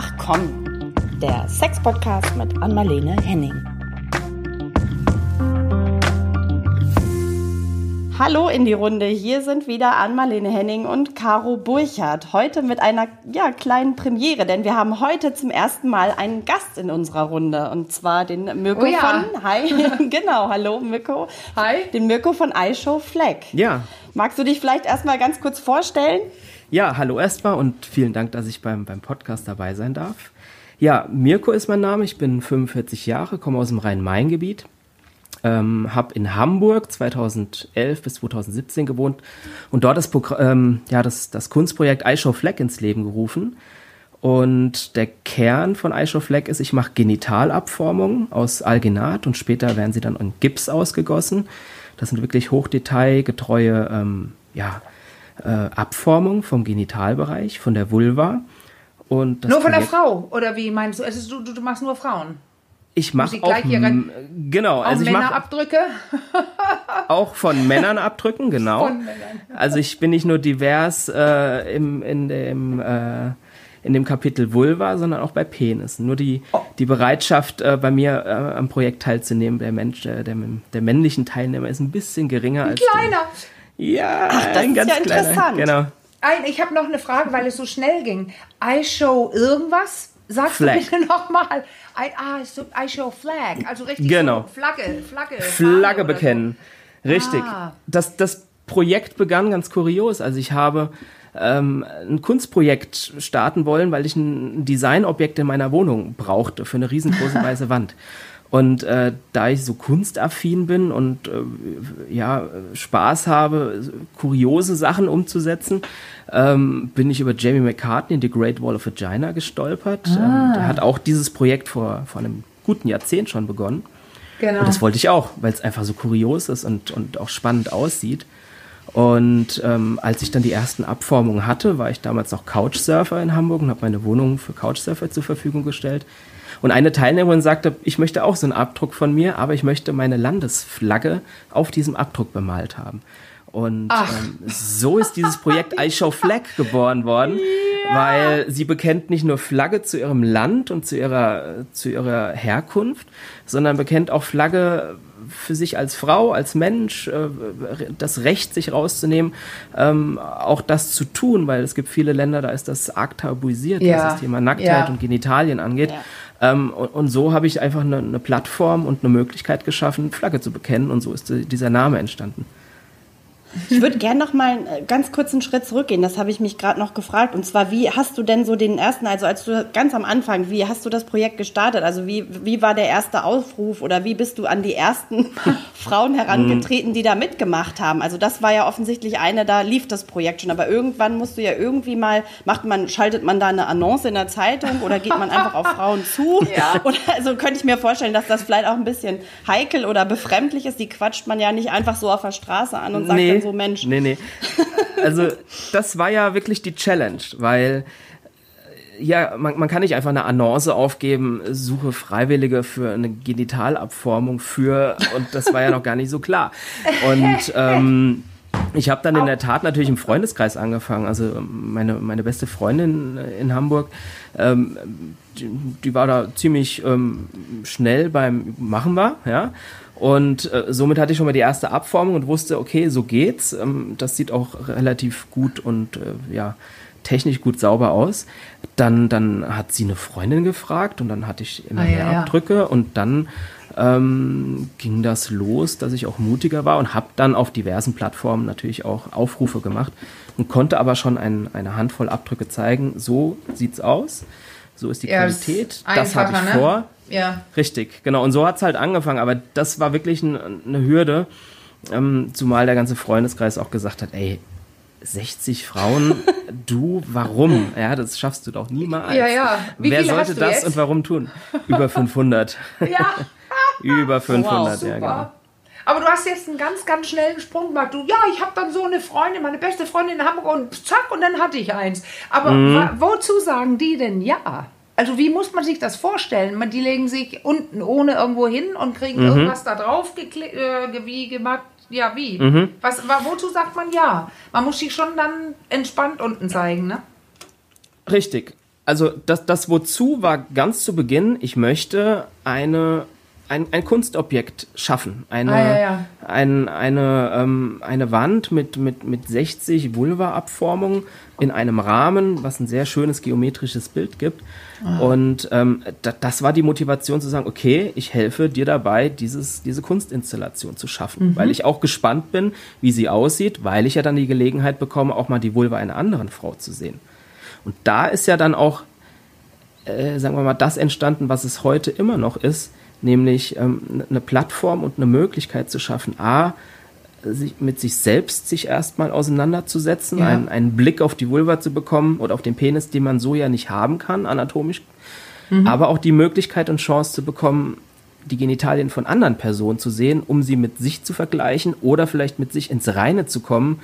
Ach komm, der Sex-Podcast mit Anmalene Henning. Hallo in die Runde, hier sind wieder Ann-Marlene Henning und Caro Burchardt. Heute mit einer ja, kleinen Premiere, denn wir haben heute zum ersten Mal einen Gast in unserer Runde und zwar den Mirko oh ja. von, hi, genau, hallo Mirko. Hi. Den Mirko von iShow Flag. Ja. Magst du dich vielleicht erstmal ganz kurz vorstellen? Ja, hallo erstmal und vielen Dank, dass ich beim, beim Podcast dabei sein darf. Ja, Mirko ist mein Name, ich bin 45 Jahre, komme aus dem Rhein-Main-Gebiet ähm, habe in Hamburg 2011 bis 2017 gewohnt und dort das, ähm, ja, das, das Kunstprojekt iShow Flag ins Leben gerufen. Und der Kern von iShow Flag ist, ich mache Genitalabformungen aus Alginat und später werden sie dann in Gips ausgegossen. Das sind wirklich hochdetailgetreue ähm, ja, äh, Abformungen vom Genitalbereich, von der Vulva. Und nur von der Frau, oder wie meinst du? Also du, du machst nur Frauen? Ich mache auch genau, also ich mache Abdrücke. auch von Männern abdrücken, genau. Männern. Also ich bin nicht nur divers äh, im, in dem äh, in dem Kapitel Vulva, sondern auch bei Penis. Nur die, oh. die Bereitschaft, äh, bei mir äh, am Projekt teilzunehmen, der Mensch, äh, der, der männlichen Teilnehmer, ist ein bisschen geringer als. Kleiner! Die, ja, Ach, das ein ist ganz ja kleiner. interessant. Genau. Ein, ich habe noch eine Frage, weil es so schnell ging. I show irgendwas? Sagst Flag. du bitte nochmal? I, ah, so, I show flag. Also richtig genau. so Flagge, Flagge. Flagge bekennen. So. Richtig. Ah. Das, das Projekt begann ganz kurios. Also ich habe ähm, ein Kunstprojekt starten wollen, weil ich ein Designobjekt in meiner Wohnung brauchte für eine riesengroße weiße Wand. Und äh, da ich so kunstaffin bin und äh, ja Spaß habe, kuriose Sachen umzusetzen, ähm, bin ich über Jamie McCartney, The Great Wall of Vagina, gestolpert. Ah. Ähm, der hat auch dieses Projekt vor, vor einem guten Jahrzehnt schon begonnen. Genau. Und das wollte ich auch, weil es einfach so kurios ist und, und auch spannend aussieht. Und ähm, als ich dann die ersten Abformungen hatte, war ich damals noch Couchsurfer in Hamburg und habe meine Wohnung für Couchsurfer zur Verfügung gestellt. Und eine Teilnehmerin sagte, ich möchte auch so einen Abdruck von mir, aber ich möchte meine Landesflagge auf diesem Abdruck bemalt haben. Und ähm, so ist dieses Projekt I Show Flag geboren worden, ja. weil sie bekennt nicht nur Flagge zu ihrem Land und zu ihrer, zu ihrer Herkunft, sondern bekennt auch Flagge für sich als Frau, als Mensch, äh, das Recht, sich rauszunehmen, ähm, auch das zu tun, weil es gibt viele Länder, da ist das arg tabuisiert, ja. was das Thema Nacktheit Ja. und Genitalien angeht. Ja. Ähm, und, so habe ich einfach eine, eine Plattform und eine Möglichkeit geschaffen, Flagge zu bekennen und so ist die, dieser Name entstanden. Ich würde gerne noch mal einen äh, ganz kurzen Schritt zurückgehen. Das habe ich mich gerade noch gefragt. Und zwar, wie hast du denn so den ersten, also als du ganz am Anfang, wie hast du das Projekt gestartet? Also wie, wie war der erste Aufruf oder wie bist du an die ersten Frauen herangetreten, die da mitgemacht haben? Also das war ja offensichtlich eine, da lief das Projekt schon. Aber irgendwann musst du ja irgendwie mal, macht man, schaltet man da eine Annonce in der Zeitung oder geht man einfach auf Frauen zu? Ja. Oder also könnte ich mir vorstellen, dass das vielleicht auch ein bisschen heikel oder befremdlich ist. Die quatscht man ja nicht einfach so auf der Straße an und sagt Nee. dann so, Mensch, Nee, nee. Also, das war ja wirklich die Challenge, weil äh, ja, man, man kann nicht einfach eine Annonce aufgeben, suche Freiwillige für eine Genitalabformung für, und das war ja noch gar nicht so klar. Und ähm, ich habe dann in der Tat natürlich im Freundeskreis angefangen. Also meine, meine beste Freundin in Hamburg, ähm, die, die war da ziemlich ähm, schnell beim Machen wir, ja. Und äh, somit hatte ich schon mal die erste Abformung und wusste, okay, so geht's. Ähm, das sieht auch relativ gut und äh, ja, technisch gut sauber aus. Dann, dann hat sie eine Freundin gefragt und dann hatte ich immer Ah, ja, mehr ja. Abdrücke und dann ähm, ging das los, dass ich auch mutiger war und habe dann auf diversen Plattformen natürlich auch Aufrufe gemacht und konnte aber schon ein, eine Handvoll Abdrücke zeigen. So sieht's aus. So ist die Ja, das Qualität. ist Das habe ich ne? vor. Ja. Richtig, genau. Und so hat's halt angefangen. Aber das war wirklich ein, eine Hürde, ähm, zumal der ganze Freundeskreis auch gesagt hat, ey, 60 Frauen, du, warum? Ja, das schaffst du doch niemals. Ja, ja. Wie Wer sollte das jetzt? und warum tun? Über 500. Ja, Über 500, super. ja, genau. Aber du hast jetzt einen ganz, ganz schnellen Sprung gemacht. Du, ja, ich habe dann so eine Freundin, meine beste Freundin in Hamburg und zack, und dann hatte ich eins. Aber Mhm. wozu sagen die denn ja? Also wie muss man sich das vorstellen? Man, die legen sich unten ohne irgendwo hin und kriegen Mhm. irgendwas da drauf äh, wie gemacht. Ja, wie? Mhm. Was, wa- wozu sagt man ja? Man muss sich schon dann entspannt unten zeigen, ne? Richtig. also das, das Wozu war ganz zu Beginn, ich möchte eine ein, ein Kunstobjekt schaffen. Eine, ah, ja, ja. Ein, eine, ähm, eine Wand mit, mit, mit 60 Vulva-Abformungen in einem Rahmen, was ein sehr schönes geometrisches Bild gibt. Ah. Und ähm, da, das war die Motivation zu sagen, okay, ich helfe dir dabei, dieses, diese Kunstinstallation zu schaffen. Mhm. Weil ich auch gespannt bin, wie sie aussieht, weil ich ja dann die Gelegenheit bekomme, auch mal die Vulva einer anderen Frau zu sehen. Und da ist ja dann auch, äh, sagen wir mal, das entstanden, was es heute immer noch ist, nämlich ähm, eine Plattform und eine Möglichkeit zu schaffen, a, sich, mit sich selbst sich erstmal auseinanderzusetzen, ja. einen, einen Blick auf die Vulva zu bekommen oder auf den Penis, den man so ja nicht haben kann, anatomisch, mhm. aber auch die Möglichkeit und Chance zu bekommen, die Genitalien von anderen Personen zu sehen, um sie mit sich zu vergleichen oder vielleicht mit sich ins Reine zu kommen.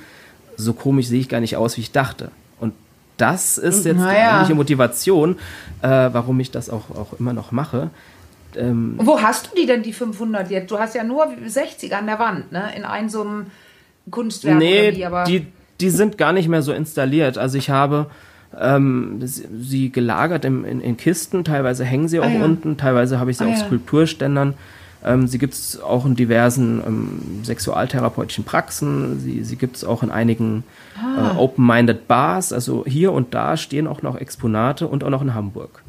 So komisch sehe ich gar nicht aus, wie ich dachte. Und das ist jetzt naja. die eigentliche Motivation, äh, warum ich das auch, auch immer noch mache. Ähm, Wo hast du die denn, die 500 jetzt? Du hast ja nur 60 an der Wand, ne? In einem so einem Kunstwerk nee, wie, aber die, die sind gar nicht mehr so installiert. Also ich habe ähm, sie gelagert in, in, in, Kisten, teilweise hängen sie auch ah, ja. unten, teilweise habe ich sie ah, auf ja. Skulpturständern. Ähm, sie gibt es auch in diversen ähm, sexualtherapeutischen Praxen. Sie, sie gibt es auch in einigen ah. äh, Open-Minded Bars. Also hier und da stehen auch noch Exponate und auch noch in Hamburg.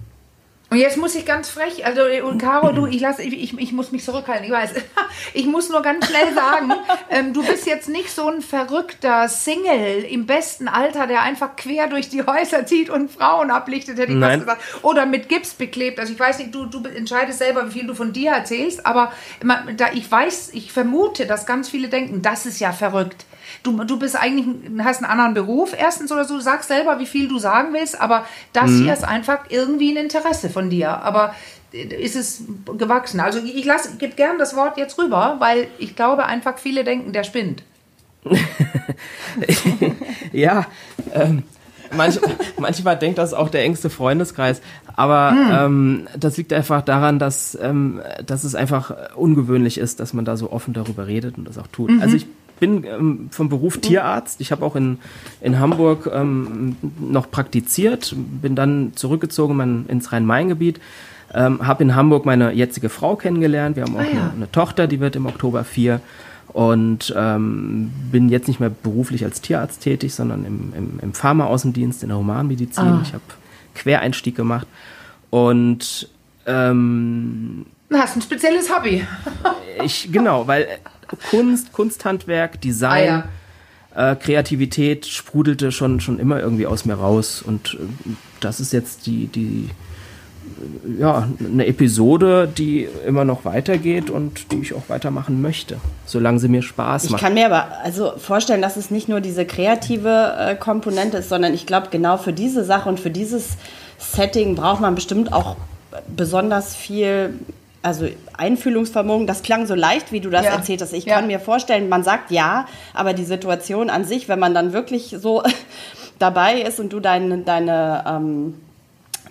Und jetzt muss ich ganz frech, also und Caro, du, ich lass, ich, ich, ich muss mich zurückhalten, ich weiß. Ich muss nur ganz schnell sagen, ähm, du bist jetzt nicht so ein verrückter Single im besten Alter, der einfach quer durch die Häuser zieht und Frauen ablichtet, hätte ich Nein. was gesagt. Oder mit Gips beklebt. Also ich weiß nicht, du, du entscheidest selber, wie viel du von dir erzählst, aber da ich weiß, ich vermute, dass ganz viele denken, das ist ja verrückt du, du bist eigentlich, hast einen anderen Beruf erstens oder so, du sagst selber, wie viel du sagen willst, aber das mhm. hier ist einfach irgendwie ein Interesse von dir. Aber ist es gewachsen. Also ich lasse, gebe gern das Wort jetzt rüber, weil ich glaube einfach viele denken, der spinnt. ja, ähm, manch, manchmal denkt das auch der engste Freundeskreis, aber hm. ähm, das liegt einfach daran, dass, ähm, dass es einfach ungewöhnlich ist, dass man da so offen darüber redet und das auch tut. Mhm. Also ich bin ähm, vom Beruf Tierarzt. Ich habe auch in, in Hamburg ähm, noch praktiziert, bin dann zurückgezogen mein, ins Rhein-Main-Gebiet. Ähm, habe in Hamburg meine jetzige Frau kennengelernt. Wir haben auch ah, ja. eine, eine, Tochter, die wird im Oktober vier. Und ähm, bin jetzt nicht mehr beruflich als Tierarzt tätig, sondern im, im, im Pharmaaußendienst in der Humanmedizin. Ah. Ich habe Quereinstieg gemacht. Und ähm, Du hast ein spezielles Hobby. ich, genau, weil Kunst, Kunsthandwerk, Design, ah, ja. äh, Kreativität sprudelte schon, schon immer irgendwie aus mir raus. Und äh, das ist jetzt die, die, ja, eine Episode, die immer noch weitergeht und die ich auch weitermachen möchte, solange sie mir Spaß macht. Ich kann mir aber also vorstellen, dass es nicht nur diese kreative äh, Komponente ist, sondern ich glaube, genau für diese Sache und für dieses Setting braucht man bestimmt auch besonders viel also Einfühlungsvermögen, das klang so leicht, wie du das ja. erzählt hast. Ich ja. kann mir vorstellen, man sagt ja, aber die Situation an sich, wenn man dann wirklich so dabei ist und du deine, deine, ähm,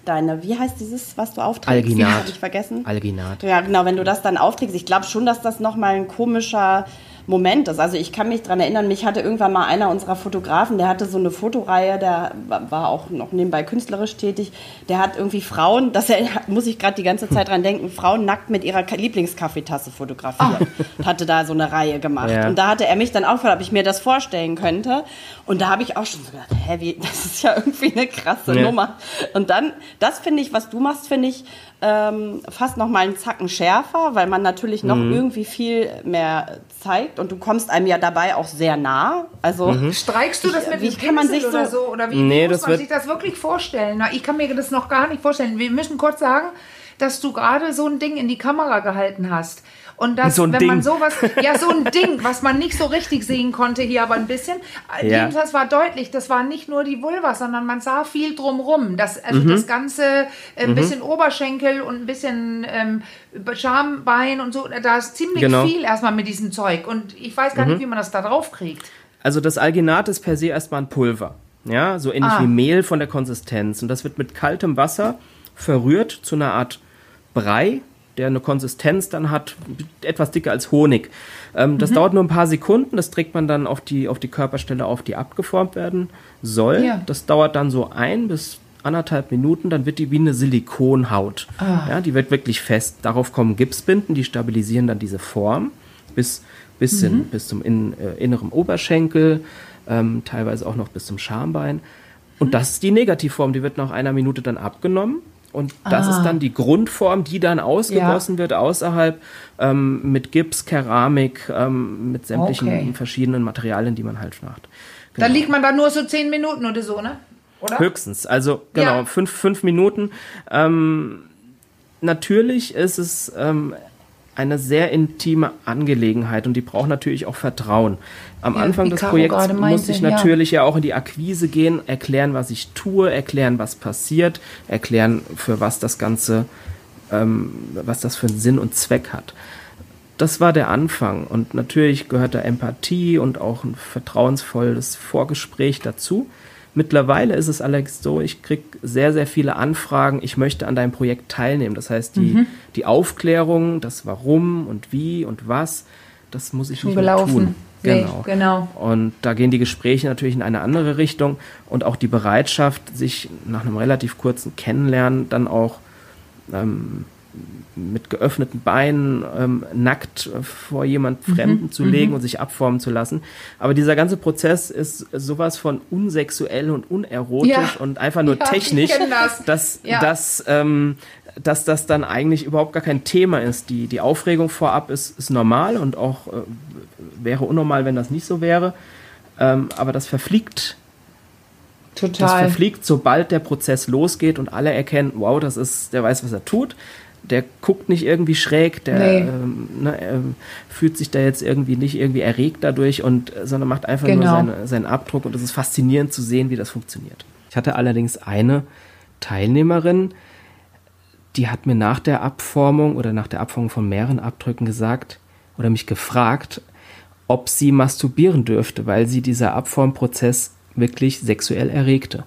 deine, wie heißt dieses, was du aufträgst? Alginat. Habe ich vergessen. Alginat. Ja, genau, wenn du das dann aufträgst, ich glaube schon, dass das nochmal ein komischer Moment ist. Also ich kann mich daran erinnern, mich hatte irgendwann mal einer unserer Fotografen, der hatte so eine Fotoreihe, der war auch noch nebenbei künstlerisch tätig, der hat irgendwie Frauen, das muss ich gerade die ganze Zeit dran denken, Frauen nackt mit ihrer Lieblingskaffeetasse fotografiert. Oh. Hatte da so eine Reihe gemacht. Ja. Und da hatte er mich dann auch gefragt, ob ich mir das vorstellen könnte. Und da habe ich auch schon so gedacht, hä, wie, das ist ja irgendwie eine krasse ja. Nummer. Und dann, das finde ich, was du machst, finde ich ähm, fast noch mal einen Zacken schärfer, weil man natürlich noch mhm. irgendwie viel mehr zeigt und du kommst einem ja dabei auch sehr nah. Also mhm. streikst du das mit wie kann man sich so, oder so oder wie, nee, muss man sich das wirklich vorstellen? Na, ich kann mir das noch gar nicht vorstellen. Wir müssen kurz sagen, dass du gerade so ein Ding in die Kamera gehalten hast. Und das, so wenn Ding. man sowas, ja, so ein Ding, was man nicht so richtig sehen konnte hier, aber ein bisschen. Ja. Das war deutlich, das war nicht nur die Vulva, sondern man sah viel drumrum. Das, also mhm. das Ganze, äh, ein mhm. bisschen Oberschenkel und ein bisschen ähm, Schambein und so, da ist ziemlich genau. viel erstmal mit diesem Zeug. Und ich weiß gar mhm. nicht, wie man das da drauf kriegt. Also das Alginat ist per se erstmal ein Pulver. Ja, so ähnlich ah. wie Mehl von der Konsistenz. Und das wird mit kaltem Wasser verrührt zu einer Art Brei, der eine Konsistenz dann hat, etwas dicker als Honig. Ähm, das mhm. dauert nur ein paar Sekunden, das trägt man dann auf die, auf die Körperstelle auf, die abgeformt werden soll. Ja. Das dauert dann so ein bis anderthalb Minuten, dann wird die wie eine Silikonhaut. Ah. Ja, die wird wirklich fest. Darauf kommen Gipsbinden, die stabilisieren dann diese Form bis, bis, Mhm. in, bis zum in, äh, inneren Oberschenkel, ähm, teilweise auch noch bis zum Schambein. Und das ist die Negativform, die wird nach einer Minute dann abgenommen. Und das Ah. ist dann die Grundform, die dann ausgegossen wird außerhalb ähm, mit Gips, Keramik, ähm, mit sämtlichen Okay. verschiedenen Materialien, die man halt macht. Da liegt man dann nur so zehn Minuten oder so, ne? Oder? Höchstens, also genau, Ja. fünf, fünf Minuten. Ähm, natürlich ist es ähm, eine sehr intime Angelegenheit und die braucht natürlich auch Vertrauen. Am Ja, Anfang des Projekts muss ich ja. natürlich ja. auch in die Akquise gehen, erklären, was ich tue, erklären, was passiert, erklären, für was das Ganze, ähm, was das für einen Sinn und Zweck hat. Das war der Anfang und natürlich gehört da Empathie und auch ein vertrauensvolles Vorgespräch dazu. Mittlerweile ist es allerdings so, ich kriege sehr, sehr viele Anfragen, ich möchte an deinem Projekt teilnehmen. Das heißt, die, Mhm. die Aufklärung, das Warum und wie und was, das muss ich Schon nicht gelaufen. tun. Nee, Genau. genau. Und da gehen die Gespräche natürlich in eine andere Richtung und auch die Bereitschaft, sich nach einem relativ kurzen Kennenlernen dann auch ähm, mit geöffneten Beinen ähm, nackt vor jemand Mhm. Fremden zu legen und sich abformen zu lassen. Aber dieser ganze Prozess ist sowas von unsexuell und unerotisch Ja. und einfach nur Ja, technisch, das. dass, Ja. dass, ähm, dass das dann eigentlich überhaupt gar kein Thema ist. Die, die Aufregung vorab ist, ist normal und auch äh, wäre unnormal, wenn das nicht so wäre. Ähm, aber das verfliegt das Total. verfliegt, sobald der Prozess losgeht und alle erkennen, wow, das ist, der weiß, was er tut. Der guckt nicht irgendwie schräg, der Nee. ähm, ne, ähm, fühlt sich da jetzt irgendwie nicht irgendwie erregt dadurch und sondern macht einfach nur Genau. seine, seinen Abdruck und es ist faszinierend zu sehen, wie das funktioniert. Ich hatte allerdings eine Teilnehmerin, die hat mir nach der Abformung oder nach der Abformung von mehreren Abdrücken gesagt oder mich gefragt, ob sie masturbieren dürfte, weil sie dieser Abformprozess wirklich sexuell erregte.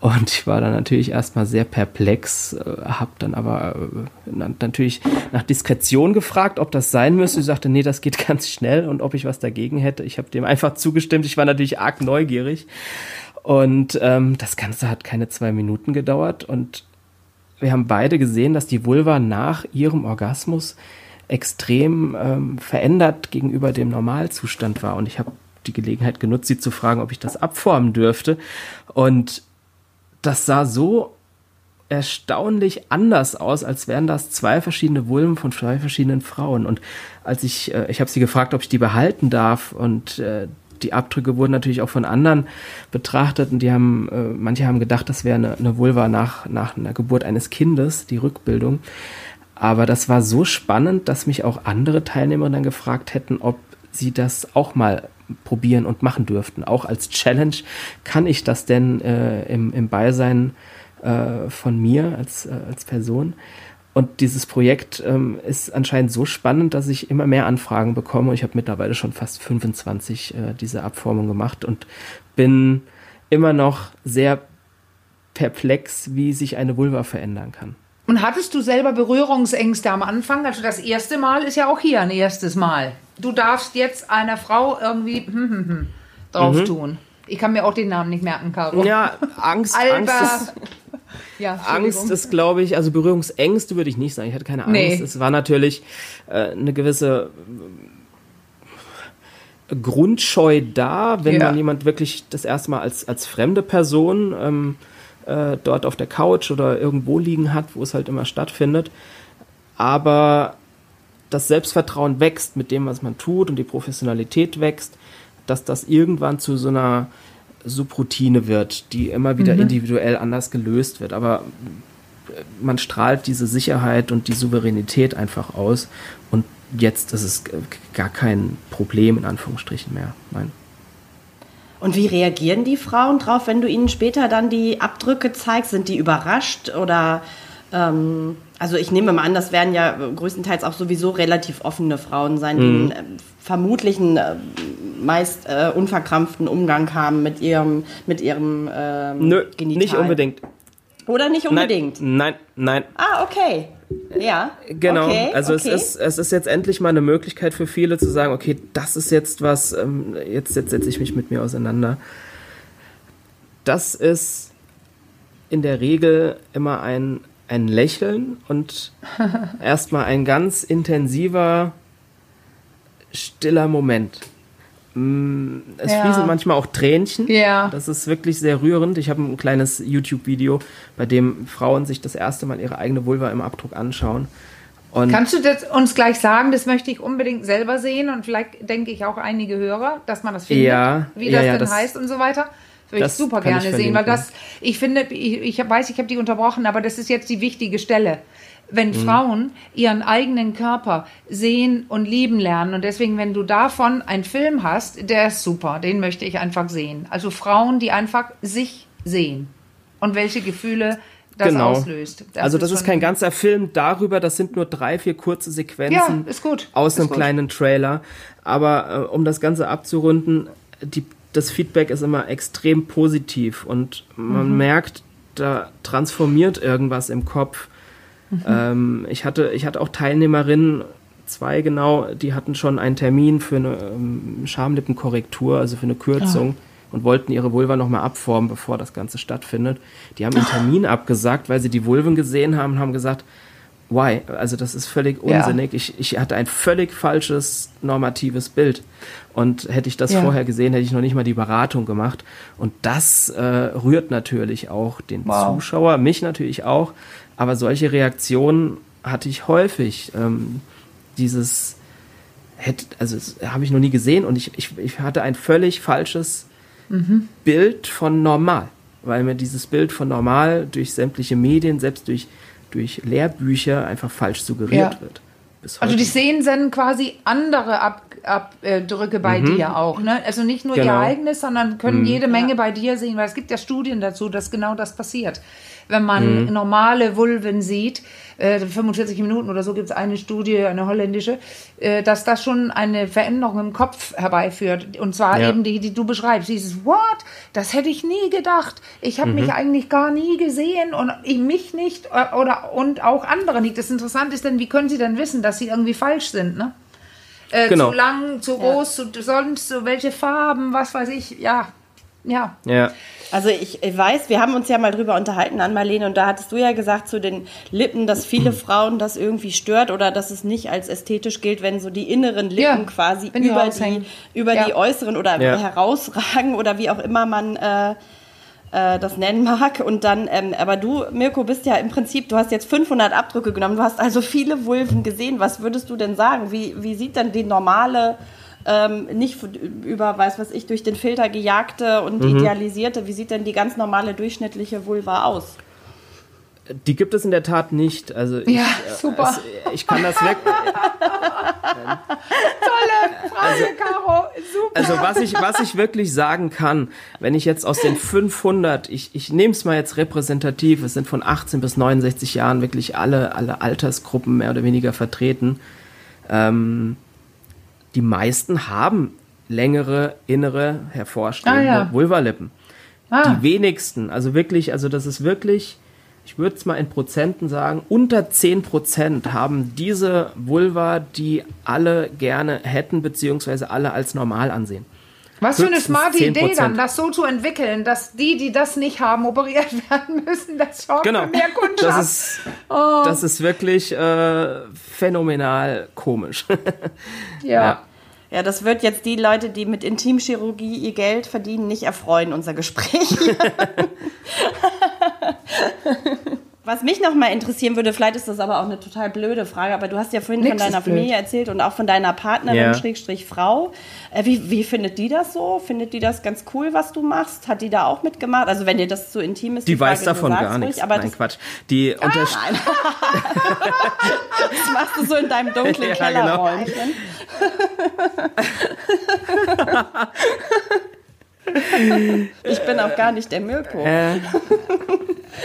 Und ich war dann natürlich erstmal sehr perplex, äh, habe dann aber äh, na- natürlich nach Diskretion gefragt, ob das sein müsste. Sie sagte, nee, das geht ganz schnell und ob ich was dagegen hätte. Ich habe dem einfach zugestimmt. Ich war natürlich arg neugierig. Und ähm, das Ganze hat keine zwei Minuten gedauert und wir haben beide gesehen, dass die Vulva nach ihrem Orgasmus extrem ähm, verändert gegenüber dem Normalzustand war. Und ich habe die Gelegenheit genutzt, sie zu fragen, ob ich das abformen dürfte. Und das sah so erstaunlich anders aus, als wären das zwei verschiedene Vulven von zwei verschiedenen Frauen. Und als ich, äh, ich habe sie gefragt, ob ich die behalten darf und äh, die Abdrücke wurden natürlich auch von anderen betrachtet und die haben, äh, manche haben gedacht, das wäre eine, eine Vulva nach, nach einer Geburt eines Kindes, die Rückbildung. Aber das war so spannend, dass mich auch andere Teilnehmer dann gefragt hätten, ob sie das auch mal probieren und machen dürften. Auch als Challenge kann ich das denn äh, im, im Beisein äh, von mir als, äh, als Person. Und dieses Projekt ähm, ist anscheinend so spannend, dass ich immer mehr Anfragen bekomme. Ich habe mittlerweile schon fast 25 äh, diese Abformung gemacht und bin immer noch sehr perplex, wie sich eine Vulva verändern kann. Und hattest du selber Berührungsängste am Anfang? Also das erste Mal ist ja auch hier ein erstes Mal. Du darfst jetzt einer Frau irgendwie hm, hm, hm, drauf tun. Ich kann mir auch den Namen nicht merken, Caro. Mhm. Ja, Angst, Angst Alba. ist, Ja, Angst ist, glaube ich, also Berührungsängste würde ich nicht sagen. Ich hatte keine Angst. Nee. Es war natürlich äh, eine gewisse äh, Grundscheu da, wenn Ja. man jemand wirklich das erste Mal als, als fremde Person ähm, äh, dort auf der Couch oder irgendwo liegen hat, wo es halt immer stattfindet. Aber das Selbstvertrauen wächst mit dem, was man tut und die Professionalität wächst, dass das irgendwann zu so einer Subroutine wird, die immer wieder individuell anders gelöst wird. Aber äh, man strahlt diese Sicherheit und die Souveränität einfach aus und jetzt ist es gar kein Problem in Anführungsstrichen mehr. Nein. Und wie reagieren die Frauen drauf, wenn du ihnen später dann die Abdrücke zeigst? Sind die überrascht oder ähm, also ich nehme mal an, das werden ja größtenteils auch sowieso relativ offene Frauen sein, die einen, äh, vermutlich einen äh, meist äh, unverkrampften Umgang haben mit ihrem mit ihrem ähm, Nö, Genital. nicht unbedingt. Oder nicht unbedingt. Nein, nein, nein. Ah, okay. Ja. Genau, Okay, also okay. es, ist, es ist jetzt endlich mal eine Möglichkeit für viele zu sagen, okay, das ist jetzt was, ähm, jetzt, jetzt setze ich mich mit mir auseinander. Das ist in der Regel immer ein, ein Lächeln und erstmal ein ganz intensiver, stiller Moment. Mm, Es Ja. fließen manchmal auch Tränchen. Ja. Das ist wirklich sehr rührend. Ich habe ein kleines YouTube-Video, bei dem Frauen sich das erste Mal ihre eigene Vulva im Abdruck anschauen. Und Kannst du das uns gleich sagen? Das möchte ich unbedingt selber sehen und vielleicht denke ich auch einige Hörer, dass man das findet, Ja, wie das ja, denn das- heißt und so weiter. Das würde ich super gerne sehen, weil das, ich finde, ich, ich weiß, ich habe die unterbrochen, aber das ist jetzt die wichtige Stelle. Wenn Mhm. Frauen ihren eigenen Körper sehen und lieben lernen und deswegen, wenn du davon einen Film hast, der ist super, den möchte ich einfach sehen. Also Frauen, die einfach sich sehen und welche Gefühle das genau. auslöst. also das ist schon- kein ganzer Film darüber, das sind nur drei, vier kurze Sequenzen Ja, ist gut. aus Ist einem gut. kleinen Trailer. Aber äh, um das Ganze abzurunden, die, das Feedback ist immer extrem positiv und man Mhm. merkt, da transformiert irgendwas im Kopf. Mhm. Ähm, ich, hatte, ich hatte auch Teilnehmerinnen, zwei genau, die hatten schon einen Termin für eine ähm, Schamlippenkorrektur, also für eine Kürzung. Ah. Und wollten ihre Vulva nochmal abformen, bevor das Ganze stattfindet. Die haben den Termin abgesagt, weil sie die Vulven gesehen haben und haben gesagt, why? Also das ist völlig Ja. unsinnig. Ich, ich hatte ein völlig falsches normatives Bild. Und hätte ich das Ja. vorher gesehen, hätte ich noch nicht mal die Beratung gemacht. Und das äh, rührt natürlich auch den Wow. Zuschauer, mich natürlich auch. Aber solche Reaktionen hatte ich häufig. Ähm, dieses hätte, also das habe ich noch nie gesehen und ich, ich, ich hatte ein völlig falsches Bild von normal, weil mir dieses Bild von normal durch sämtliche Medien, selbst durch, durch Lehrbücher einfach falsch suggeriert Ja. wird. Also die Szenen sind quasi andere Ab Abdrücke bei dir auch, ne? Also nicht nur ihr Mhm. Genau. eigenes, sondern können jede Menge bei dir sehen, weil es gibt ja Studien dazu, dass genau das passiert. Wenn man Mhm. normale Vulven sieht, äh, 45 Minuten oder so gibt es eine Studie, eine holländische, äh, dass das schon eine Veränderung im Kopf herbeiführt. Und zwar Ja. eben die, die du beschreibst. Dieses, what? Das hätte ich nie gedacht. Ich habe Mhm. mich eigentlich gar nie gesehen und ich mich nicht äh, oder und auch andere nicht. Das Interessante ist denn, wie können sie denn wissen, dass sie irgendwie falsch sind, ne? Äh, Genau. Zu lang, zu groß, zu, sonst, so welche Farben, was weiß ich, ja. Ja. ja. Also ich weiß, wir haben uns ja mal drüber unterhalten an Marlene und da hattest du ja gesagt zu den Lippen, dass viele Frauen das irgendwie stört oder dass es nicht als ästhetisch gilt, wenn so die inneren Lippen Ja, quasi die über die, über Ja. die äußeren oder Ja. herausragen oder wie auch immer man äh, äh, das nennen mag. Und dann, ähm, aber du, Mirko, bist ja im Prinzip, du hast jetzt 500 Abdrücke genommen, du hast also viele Vulven gesehen. Was würdest du denn sagen? Wie, wie sieht denn die normale ähm, nicht über, weiß was ich, durch den Filter gejagte und idealisierte, wie sieht denn die ganz normale durchschnittliche Vulva aus? Die gibt es in der Tat nicht. Also ich, Ja, äh, super. Es, ich kann das weg. Tolle Frage, Caro. Super. Also was ich, was ich wirklich sagen kann, wenn ich jetzt aus den 500, ich, ich nehme es mal jetzt repräsentativ, es sind von 18 bis 69 Jahren wirklich alle, alle Altersgruppen mehr oder weniger vertreten. Ähm, die meisten haben längere, innere, hervorstehende Ah, ja. Vulvalippen. Ah. Die wenigsten, also wirklich, also das ist wirklich, ich würde es mal in Prozenten sagen, unter 10 Prozent haben diese Vulva, die alle gerne hätten, beziehungsweise alle als normal ansehen. Was für eine smarte 10%. Idee dann, das so zu entwickeln, dass die, die das nicht haben, operiert werden müssen. Das sorgt Genau. für mehr Kundschaft. Das ist, das ist wirklich äh, phänomenal komisch. ja. Ja, das wird jetzt die Leute, die mit Intimchirurgie ihr Geld verdienen, nicht erfreuen, unser Gespräch. Was mich noch mal interessieren würde, vielleicht ist das aber auch eine total blöde Frage, aber du hast ja vorhin Nix von deiner. Familie erzählt und auch von deiner Partnerin, Ja. Schrägstrich Frau. Äh, wie, wie findet die das so? Findet die das ganz cool, was du machst? Hat die da auch mitgemacht? Also wenn dir das zu intim ist, Die weiß Frage, du davon gar ruhig, nichts. Aber Nein, Quatsch. Die unter Nein. das machst du so in deinem dunklen Ja, genau. Kellerräumchen. Ich bin auch gar nicht der Mirko. Äh,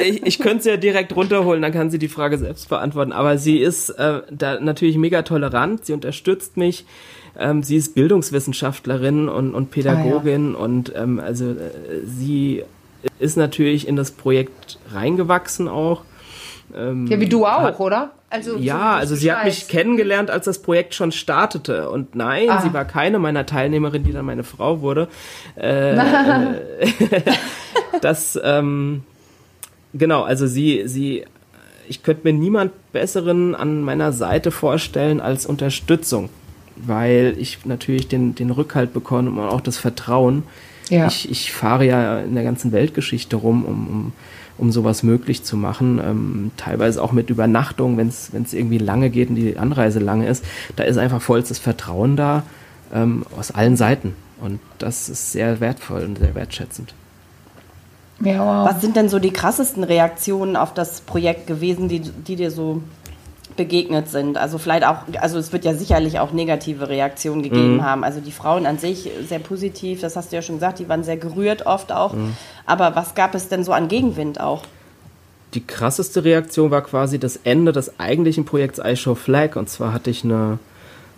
ich ich könnte sie ja direkt runterholen, dann kann sie die Frage selbst beantworten. Aber sie ist äh, da natürlich mega tolerant, sie unterstützt mich. Ähm, sie ist Bildungswissenschaftlerin und, und Pädagogin und ähm, also äh, sie ist natürlich in das Projekt reingewachsen auch. ja, wie du auch, hat- oder? Also, so Ja, du's also sie hat mich kennengelernt, als das Projekt schon startete. Und nein, Ah. sie war keine meiner Teilnehmerinnen, die dann meine Frau wurde. Äh, das, ähm, Genau, also sie, sie, ich könnte mir niemand besseren an meiner Seite vorstellen als Unterstützung, weil ich natürlich den, den Rückhalt bekomme und auch das Vertrauen. Ja. Ich, ich fahre ja in der ganzen Weltgeschichte rum, um, um, um sowas möglich zu machen. Ähm, teilweise auch mit Übernachtung, wenn es irgendwie lange geht und die Anreise lange ist. Da ist einfach vollstes Vertrauen da ähm, aus allen Seiten. Und das ist sehr wertvoll und sehr wertschätzend. Ja, wow. Was sind denn so die krassesten Reaktionen auf das Projekt gewesen, die, die dir so begegnet sind? Also vielleicht auch, also es wird ja sicherlich auch negative Reaktionen gegeben mhm. haben. Also die Frauen an sich sehr positiv, das hast du ja schon gesagt, die waren sehr gerührt oft auch. Mhm. Aber was gab es denn so an Gegenwind auch? Die krasseste Reaktion war quasi das Ende des eigentlichen Projekts iShow Flag. Und zwar hatte ich eine,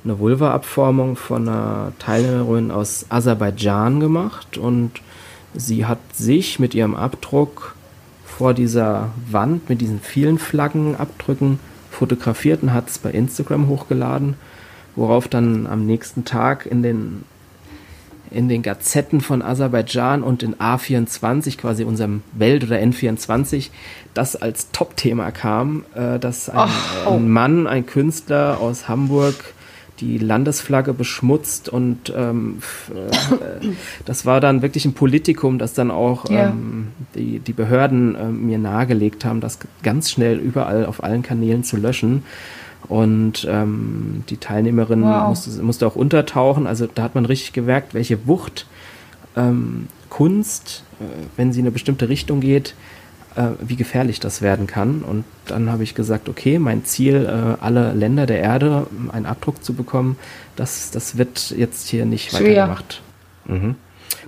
eine Vulva-Abformung von einer Teilnehmerin aus Aserbaidschan gemacht und Sie hat sich mit ihrem Abdruck vor dieser Wand mit diesen vielen Flaggenabdrücken fotografiert und hat es bei Instagram hochgeladen, worauf dann am nächsten Tag in den in den Gazetten von Aserbaidschan und in A24, quasi unserem Welt- oder N24, das als Top-Thema kam, äh, dass ein, oh, oh. ein Mann, ein Künstler aus Hamburg die Landesflagge beschmutzt und ähm, äh, das war dann wirklich ein Politikum, das dann auch ja. ähm, die, die Behörden äh, mir nahegelegt haben, das ganz schnell überall auf allen Kanälen zu löschen. Und ähm, die Teilnehmerin wow. musste, musste auch untertauchen. Also da hat man richtig gemerkt, welche Wucht ähm, Kunst, äh, wenn sie in eine bestimmte Richtung geht, äh, wie gefährlich das werden kann. Und dann habe ich gesagt, okay, mein Ziel, äh, alle Länder der Erde einen Abdruck zu bekommen, das, das wird jetzt hier nicht Schwer. weitergemacht. Mhm.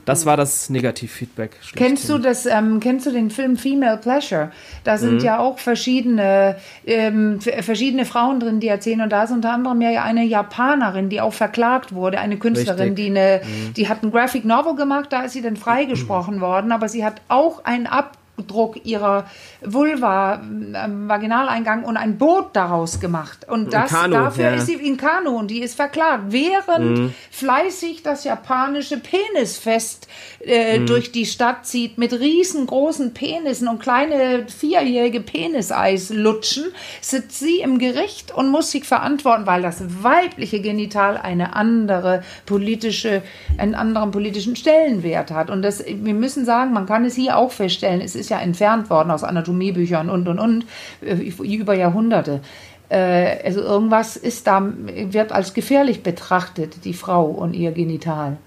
Das war das Negativfeedback. Kennst du das? Ähm, kennst du den Film Female Pleasure? Da sind mhm. ja auch verschiedene ähm, verschiedene Frauen drin, die erzählen und da ist unter anderem ja eine Japanerin, die auch verklagt wurde, eine Künstlerin, Richtig. die eine, mhm. die hat ein Graphic Novel gemacht, da ist sie dann freigesprochen mhm. worden, aber sie hat auch einen Ab Druck ihrer Vulva, ähm, Vaginaleingang und ein Boot daraus gemacht. Und das, Kanu, dafür ja. ist sie in Kanu und die ist verklagt, während mhm. fleißig das japanische Penisfest äh, mhm. durch die Stadt zieht mit riesengroßen Penissen und kleine vierjährige Peniseis lutschen, sitzt sie im Gericht und muss sich verantworten, weil das weibliche Genital eine andere politische, einen anderen politischen Stellenwert hat. Und das, wir müssen sagen, man kann es hier auch feststellen, es ist ja entfernt worden aus Anatomiebüchern und, und, und, äh, über Jahrhunderte. Äh, also irgendwas ist da, wird als gefährlich betrachtet, die Frau und ihr Genital.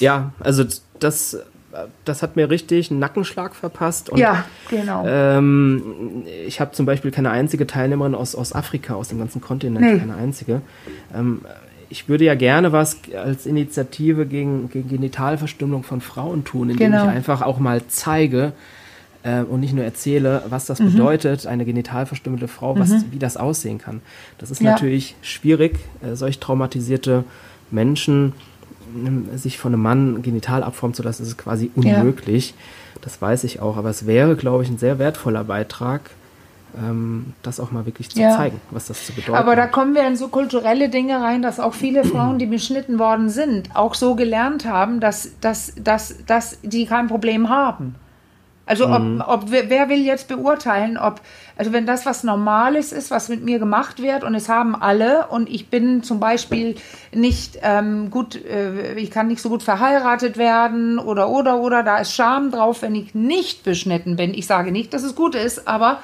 Ja, also das, das hat mir richtig einen Nackenschlag verpasst. Und, ja, genau. Ähm, ich habe zum Beispiel keine einzige Teilnehmerin aus, aus Afrika, aus dem ganzen Kontinent, nee. keine einzige. Ähm, ich würde ja gerne was als Initiative gegen, gegen Genitalverstümmelung von Frauen tun, indem genau. ich einfach auch mal zeige äh, und nicht nur erzähle, was das mhm. bedeutet, eine genitalverstümmelte Frau, was, mhm. wie das aussehen kann. Das ist ja. natürlich schwierig, äh, solch traumatisierte Menschen äh, sich von einem Mann genital abformen zu lassen, ist quasi unmöglich. Ja. Das weiß ich auch, aber es wäre, glaube ich, ein sehr wertvoller Beitrag, ähm, das auch mal wirklich zu ja. zeigen, was das zu bedeuten Aber da kommen wir in so kulturelle Dinge rein, dass auch viele Frauen, die beschnitten worden sind, auch so gelernt haben, dass, dass, dass, dass die kein Problem haben. Also ob, mhm. ob wer will jetzt beurteilen, ob also wenn das was Normales ist, was mit mir gemacht wird und es haben alle und ich bin zum Beispiel nicht ähm, gut, äh, ich kann nicht so gut verheiratet werden oder oder oder da ist Scham drauf, wenn ich nicht beschnitten bin. Ich sage nicht, dass es gut ist, aber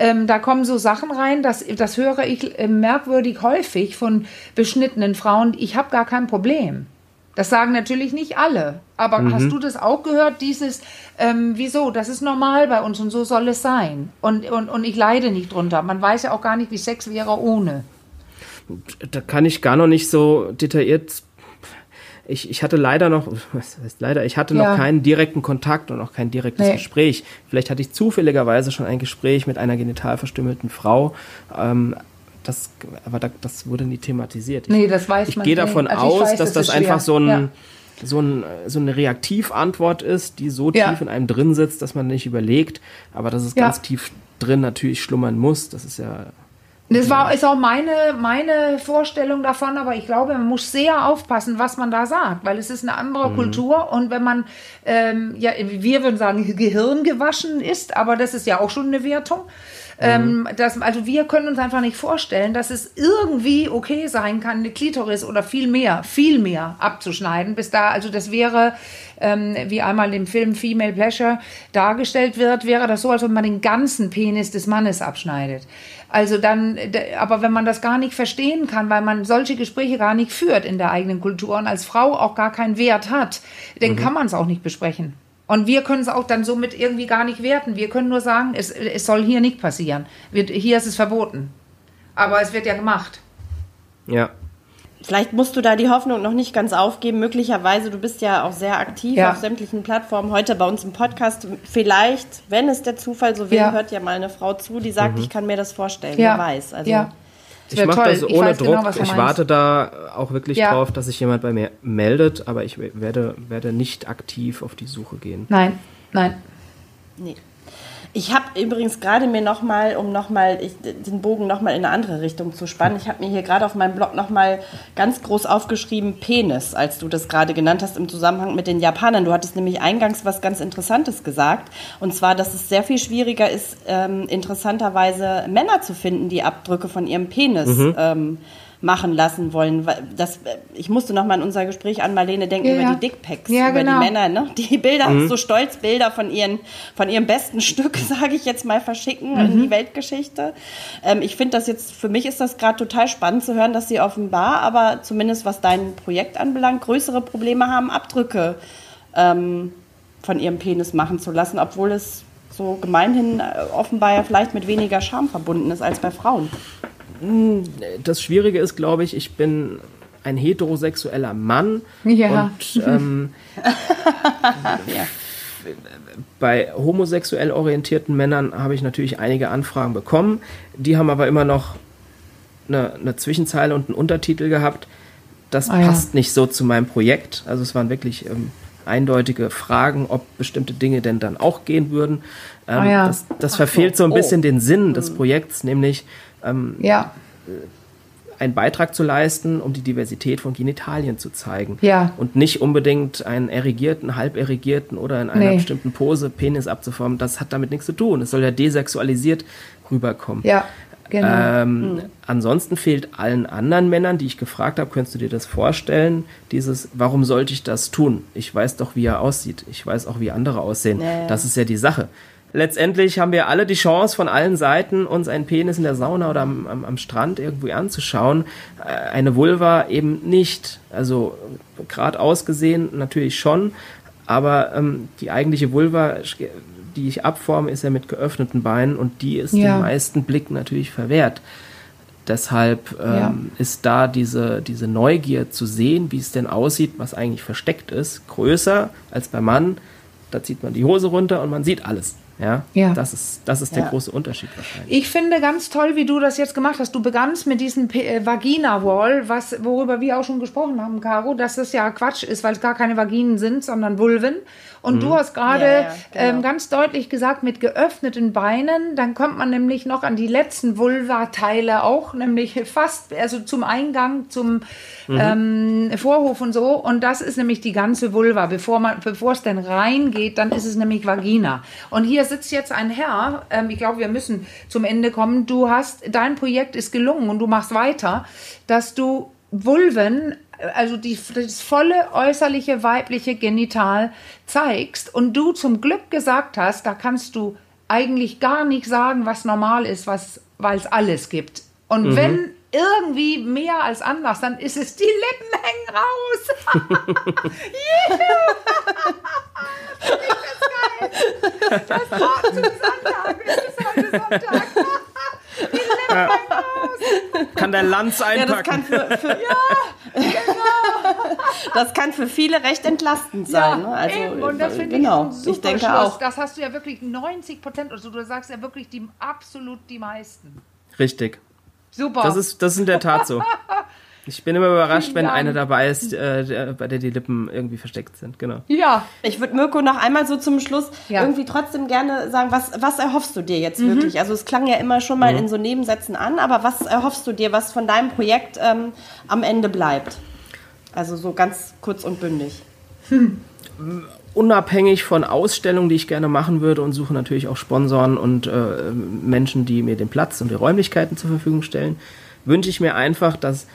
ähm, da kommen so Sachen rein, das, das höre ich äh, merkwürdig häufig von beschnittenen Frauen. Ich habe gar kein Problem. Das sagen natürlich nicht alle. Aber mhm. hast du das auch gehört, dieses, ähm, wieso, das ist normal bei uns und so soll es sein. Und, und, und ich leide nicht drunter. Man weiß ja auch gar nicht, wie Sex wäre ohne. Da kann ich gar noch nicht so detailliert ich, ich hatte leider noch, was heißt leider, ich hatte ja. noch keinen direkten Kontakt und auch kein direktes nee. Gespräch. Vielleicht hatte ich zufälligerweise schon ein Gespräch mit einer genital verstümmelten Frau. Ähm, das, aber da, das wurde nie thematisiert. Ich, nee, das weiß ich man gehe davon also aus, weiß, dass das, das einfach so ein, ja. so, ein, so eine Reaktivantwort ist, die so ja. tief in einem drin sitzt, dass man nicht überlegt, aber dass es ganz tief drin natürlich schlummern muss. Das ist ja Das war, ist auch meine, meine Vorstellung davon, aber ich glaube, man muss sehr aufpassen, was man da sagt, weil es ist eine andere mhm. Kultur und wenn man, ähm, ja, wir würden sagen, Gehirn gewaschen ist, aber das ist ja auch schon eine Wertung. Ähm, das, also wir können uns einfach nicht vorstellen, dass es irgendwie okay sein kann, eine Klitoris oder viel mehr, viel mehr abzuschneiden. Bis da, also das wäre, ähm, wie einmal im Film Female Pleasure dargestellt wird, wäre das so, als ob man den ganzen Penis des Mannes abschneidet. Also dann, aber wenn man das gar nicht verstehen kann, weil man solche Gespräche gar nicht führt in der eigenen Kultur und als Frau auch gar keinen Wert hat, dann mhm. kann man es auch nicht besprechen. Und wir können es auch dann somit irgendwie gar nicht werten. Wir können nur sagen, es, es soll hier nicht passieren. Wir, hier ist es verboten. Aber es wird ja gemacht. Ja. Vielleicht musst du da die Hoffnung noch nicht ganz aufgeben. Möglicherweise, du bist ja auch sehr aktiv ja. auf sämtlichen Plattformen. Heute bei uns im Podcast. Vielleicht, wenn es der Zufall so will, ja. hört ja mal eine Frau zu, die sagt, mhm. ich kann mir das vorstellen. Ja. Wer weiß. Also, ja. Ich mache das ohne genau, Druck. Genau, ich warte da auch wirklich ja. drauf, dass sich jemand bei mir meldet, aber ich werde, werde nicht aktiv auf die Suche gehen. Nein, nein. Nee. Ich habe übrigens gerade mir nochmal, um nochmal den Bogen nochmal in eine andere Richtung zu spannen, ich habe mir hier gerade auf meinem Blog nochmal ganz groß aufgeschrieben Penis, als du das gerade genannt hast im Zusammenhang mit den Japanern. Du hattest nämlich eingangs was ganz Interessantes gesagt, und zwar, dass es sehr viel schwieriger ist, ähm, interessanterweise Männer zu finden, die Abdrücke von ihrem Penis mhm. ähm, machen lassen wollen. Das, ich musste noch mal an unser Gespräch an Marlene denken ja, über die Dickpacks, ja, über genau. die Männer, ne? die Bilder, mhm. so stolz Bilder von ihren, von ihrem besten Stück, sage ich jetzt mal, verschicken mhm. in die Weltgeschichte. Ähm, ich finde das jetzt, für mich ist das gerade total spannend zu hören, dass sie offenbar, aber zumindest was dein Projekt anbelangt, größere Probleme haben, Abdrücke ähm, von ihrem Penis machen zu lassen, obwohl es so gemeinhin äh, offenbar ja vielleicht mit weniger Scham verbunden ist als bei Frauen. Hm, das Schwierige ist, glaube ich, ich bin ein heterosexueller Mann ja. und ähm, ja. bei homosexuell orientierten Männern habe ich natürlich einige Anfragen bekommen. Die haben aber immer noch eine, eine Zwischenzeile und einen Untertitel gehabt. Das ah, passt ja. nicht so zu meinem Projekt. Also es waren wirklich ähm, eindeutige Fragen, ob bestimmte Dinge denn dann auch gehen würden. Ähm, ah, ja. Das, das verfehlt so ein bisschen oh. den Sinn des. Projekts, nämlich ähm, ja. einen Beitrag zu leisten, um die Diversität von Genitalien zu zeigen. Ja. Und nicht unbedingt einen erigierten, halb erigierten oder in einer nee. bestimmten Pose Penis abzuformen. Das hat damit nichts zu tun. Es soll ja desexualisiert rüberkommen. Ja. Genau. Ähm, mhm. Ansonsten fehlt allen anderen Männern, die ich gefragt habe, könntest du dir das vorstellen? Dieses, warum sollte ich das tun? Ich weiß doch, wie er aussieht. Ich weiß auch, wie andere aussehen. Ja. Das ist ja die Sache letztendlich haben wir alle die Chance, von allen Seiten uns einen Penis in der Sauna oder am, am, am Strand irgendwie anzuschauen. Äh, eine Vulva eben nicht. Also gerade ausgesehen natürlich schon, aber ähm, die eigentliche Vulva, die ich abforme, ist ja mit geöffneten Beinen und die ist ja. den meisten Blicken natürlich verwehrt. Deshalb ähm, ja. ist da diese, diese Neugier zu sehen, wie es denn aussieht, was eigentlich versteckt ist, größer als beim Mann. Da zieht man die Hose runter und man sieht alles. Ja, ja. das ist, das ist der ja. große Unterschied wahrscheinlich. Ich finde ganz toll, wie du das jetzt gemacht hast. Du begannst mit diesem äh, Vagina-Wall, was, worüber wir auch schon gesprochen haben, Caro, dass das ja Quatsch ist, weil es gar keine Vaginen sind, sondern Vulven. Und mhm. du hast gerade ja, ja, genau. ähm, ganz deutlich gesagt, mit geöffneten Beinen, dann kommt man nämlich noch an die letzten Vulva-Teile auch, nämlich fast, also zum Eingang, zum mhm. ähm, Vorhof und so. Und das ist nämlich die ganze Vulva. Bevor man, bevor es denn reingeht, dann ist es nämlich Vagina. Und hier sitzt jetzt ein Herr, ähm, ich glaube, wir müssen zum Ende kommen. Du hast, dein Projekt ist gelungen und du machst weiter, dass du Vulven also die, das volle äußerliche weibliche Genital zeigst und du zum Glück gesagt hast, da kannst du eigentlich gar nicht sagen, was normal ist, was, weil es alles gibt. Und mhm. wenn irgendwie mehr als anders, dann ist es, die Lippen hängen raus. das, das war zum Sonntag. Es ist heute Sonntag. Ja. Kann der Lanz einpacken. Ja, das kann für, für ja, genau. das kann für viele recht entlastend sein. Ja, ne? also, eben. Und das finde genau. ich super ich denke Schluss. auch. Das hast du ja wirklich 90 Prozent, also du sagst ja wirklich die, absolut die meisten. Richtig. Super. Das ist, das ist in der Tat so. Ich bin immer überrascht, wenn eine dabei ist, äh, der, bei der die Lippen irgendwie versteckt sind. Genau. Ja. Ich würde Mirko noch einmal so zum Schluss Ja. irgendwie trotzdem gerne sagen, was, was erhoffst du dir jetzt wirklich? Also es klang ja immer schon mal in so Nebensätzen an, aber was erhoffst du dir, was von deinem Projekt ähm, am Ende bleibt? Also so ganz kurz und bündig. unabhängig von Ausstellungen, die ich gerne machen würde und suche natürlich auch Sponsoren und äh, Menschen, die mir den Platz und die Räumlichkeiten zur Verfügung stellen, wünsche ich mir einfach, dass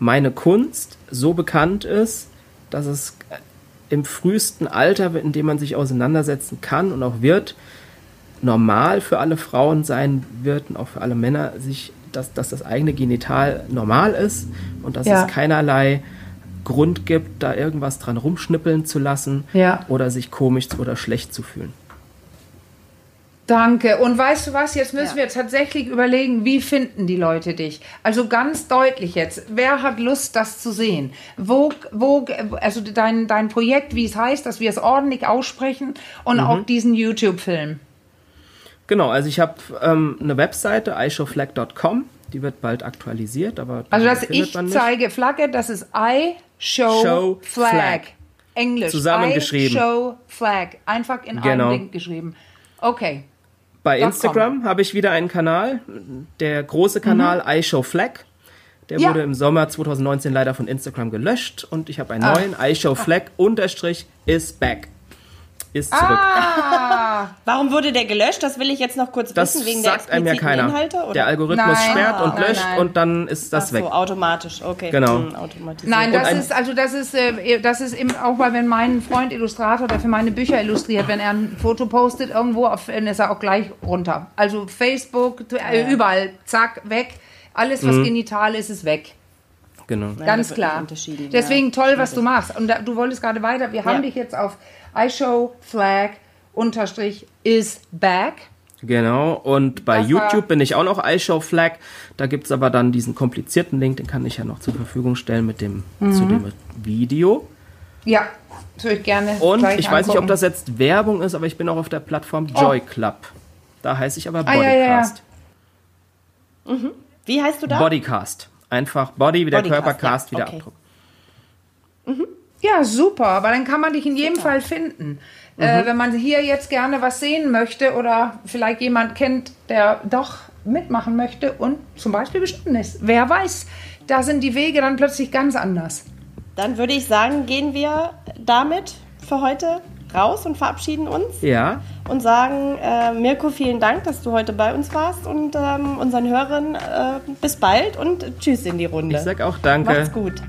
meine Kunst so bekannt ist, dass es im frühesten Alter, in dem man sich auseinandersetzen kann und auch wird, normal für alle Frauen sein wird und auch für alle Männer, sich, dass, dass das eigene Genital normal ist und dass Ja. es keinerlei Grund gibt, da irgendwas dran rumschnippeln zu lassen Ja. oder sich komisch oder schlecht zu fühlen. Danke. Und weißt du was? Jetzt müssen Ja. wir tatsächlich überlegen, wie finden die Leute dich? Also ganz deutlich jetzt. Wer hat Lust, das zu sehen? Wo, wo, also dein, dein Projekt, wie es heißt, dass wir es ordentlich aussprechen und Mhm. auch diesen YouTube-Film. Genau, also ich habe ähm, eine Webseite, ishowflag.com, die wird bald aktualisiert, aber Also findet ich man nicht. zeige Flagge, das ist I show, Show flag. flag. Englisch. Zusammengeschrieben. I show flag. Einfach in Genau. einem Ding geschrieben. Okay. Bei Instagram habe ich wieder einen Kanal, der große Kanal iShowFlag. Der Mhm. Ja. wurde im Sommer 2019 leider von Instagram gelöscht und ich habe einen Ah. neuen iShowFlag unterstrich is back. Ist zurück. Ah, Warum wurde der gelöscht? Das will ich jetzt noch kurz das wissen, wegen der sagt einem ja expliziten keiner. Inhalte? Oder? Der Algorithmus Nein. sperrt und Nein, löscht nein. und dann ist das Ach weg. so, automatisch, okay. Genau. Hm. Nein, das ist also das ist äh, das ist eben auch weil wenn mein Freund Illustrator, der für meine Bücher illustriert, wenn er ein Foto postet irgendwo, auf, dann ist er auch gleich runter. Also Facebook, äh, überall, zack, weg. Alles was genital ist, ist weg. Genau. Ganz wird klar. Deswegen ja. toll, was du machst. Und da, du wolltest gerade weiter. Wir haben Ja. dich jetzt auf iShow Flag unterstrich is back. Genau, und bei Das YouTube bin ich auch noch iShowFlag. Da gibt es aber dann diesen komplizierten Link, den kann ich ja noch zur Verfügung stellen mit dem, Mhm. zu dem Video. Ja, würde ich gerne. Und ich weiß nicht, ob angucken. das jetzt Werbung ist, aber ich bin auch auf der Plattform Joy Club. Da heiße ich aber Ah, ja, ja, ja. Bodycast. Wie heißt du da? Bodycast. Einfach Body wie der Bodycast, Körpercast, ja, wie der okay. Abdruck. Ja, super, aber dann kann man dich in jedem Fall finden. Mhm. Äh, wenn man hier jetzt gerne was sehen möchte oder vielleicht jemand kennt, der doch mitmachen möchte und zum Beispiel bestimmt ist. Wer weiß, da sind die Wege dann plötzlich ganz anders. Dann würde ich sagen, gehen wir damit für heute raus und verabschieden uns Ja, und sagen, äh, Mirko, vielen Dank, dass du heute bei uns warst und ähm, unseren Hörern äh, bis bald und tschüss in die Runde. ich sag auch danke. Macht's gut.